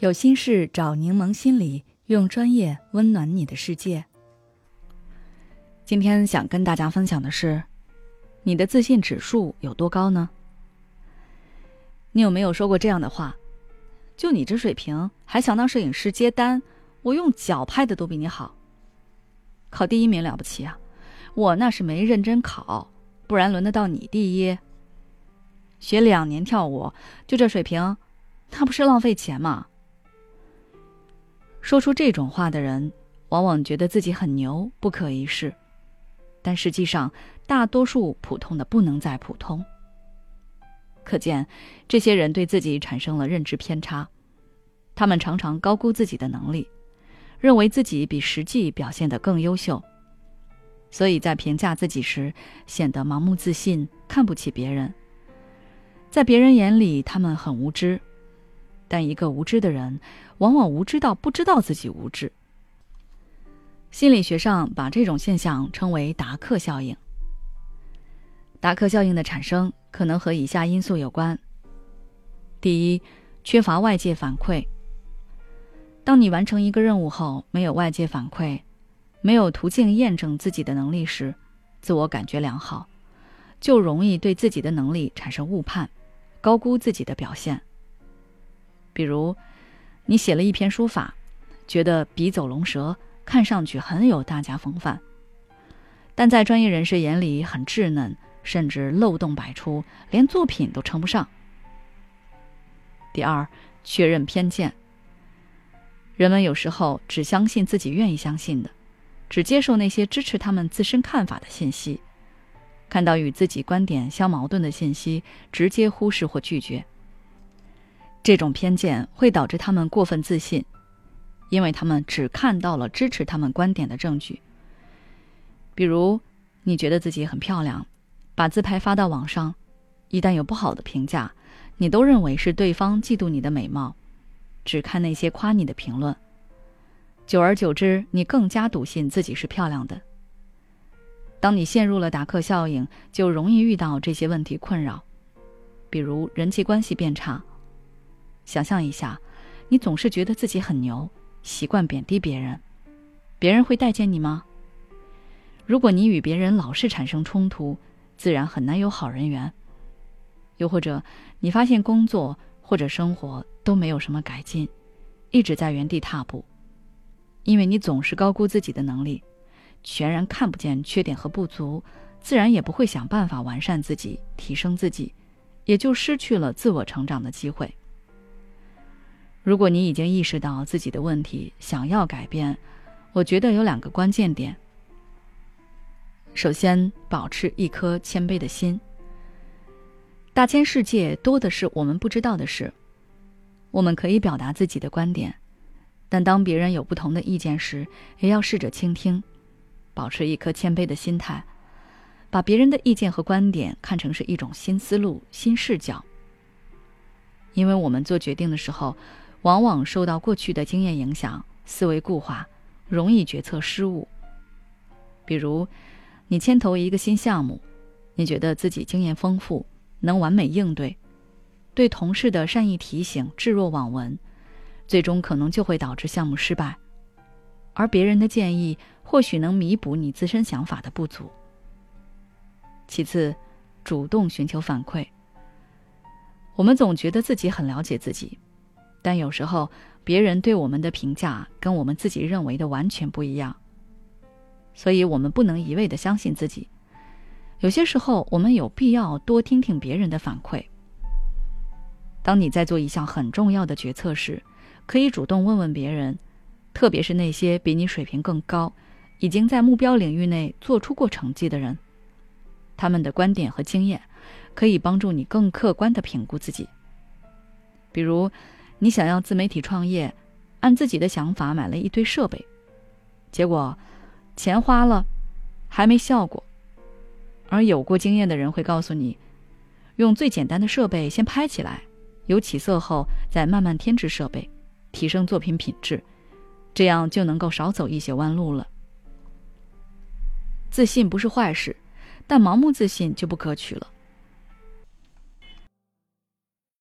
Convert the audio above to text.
有心事找柠檬心理，用专业温暖你的世界。今天想跟大家分享的是，你的自信指数有多高呢？你有没有说过这样的话？就你这水平，还想当摄影师接单？我用脚拍的都比你好。考第一名了不起啊！我那是没认真考，不然轮得到你第一？学两年跳舞，就这水平，那不是浪费钱吗？说出这种话的人，往往觉得自己很牛，不可一世。但实际上，大多数普通的不能再普通。可见，这些人对自己产生了认知偏差。他们常常高估自己的能力，认为自己比实际表现得更优秀，所以在评价自己时显得盲目自信，看不起别人。在别人眼里，他们很无知。但一个无知的人，往往无知到不知道自己无知。心理学上把这种现象称为达克效应。达克效应的产生可能和以下因素有关：第一，缺乏外界反馈。当你完成一个任务后，没有外界反馈，没有途径验证自己的能力时，自我感觉良好，就容易对自己的能力产生误判，高估自己的表现。比如，你写了一篇书法，觉得笔走龙蛇，看上去很有大家风范，但在专业人士眼里很稚嫩，甚至漏洞百出，连作品都称不上。第二，确认偏见。人们有时候只相信自己愿意相信的，只接受那些支持他们自身看法的信息，看到与自己观点相矛盾的信息，直接忽视或拒绝。这种偏见会导致他们过分自信，因为他们只看到了支持他们观点的证据。比如，你觉得自己很漂亮，把自拍发到网上，一旦有不好的评价，你都认为是对方嫉妒你的美貌，只看那些夸你的评论。久而久之，你更加笃信自己是漂亮的。当你陷入了达克效应，就容易遇到这些问题困扰，比如人际关系变差。想象一下，你总是觉得自己很牛，习惯贬低别人，别人会待见你吗？如果你与别人老是产生冲突，自然很难有好人缘。又或者，你发现工作或者生活都没有什么改进，一直在原地踏步，因为你总是高估自己的能力，全然看不见缺点和不足，自然也不会想办法完善自己、提升自己，也就失去了自我成长的机会。如果你已经意识到自己的问题，想要改变，我觉得有两个关键点。首先，保持一颗谦卑的心。大千世界多的是我们不知道的事，我们可以表达自己的观点，但当别人有不同的意见时，也要试着倾听，保持一颗谦卑的心态，把别人的意见和观点看成是一种新思路、新视角。因为我们做决定的时候。往往受到过去的经验影响，思维固化，容易决策失误。比如，你牵头一个新项目，你觉得自己经验丰富，能完美应对，对同事的善意提醒置若罔闻，最终可能就会导致项目失败。而别人的建议或许能弥补你自身想法的不足。其次，主动寻求反馈。我们总觉得自己很了解自己。但有时候，别人对我们的评价跟我们自己认为的完全不一样，所以我们不能一味的相信自己。有些时候，我们有必要多听听别人的反馈。当你在做一项很重要的决策时，可以主动问问别人，特别是那些比你水平更高、已经在目标领域内做出过成绩的人，他们的观点和经验可以帮助你更客观的评估自己。比如。你想要自媒体创业，按自己的想法买了一堆设备，结果钱花了，还没效果。而有过经验的人会告诉你，用最简单的设备先拍起来，有起色后再慢慢添置设备，提升作品品质，这样就能够少走一些弯路了。自信不是坏事，但盲目自信就不可取了。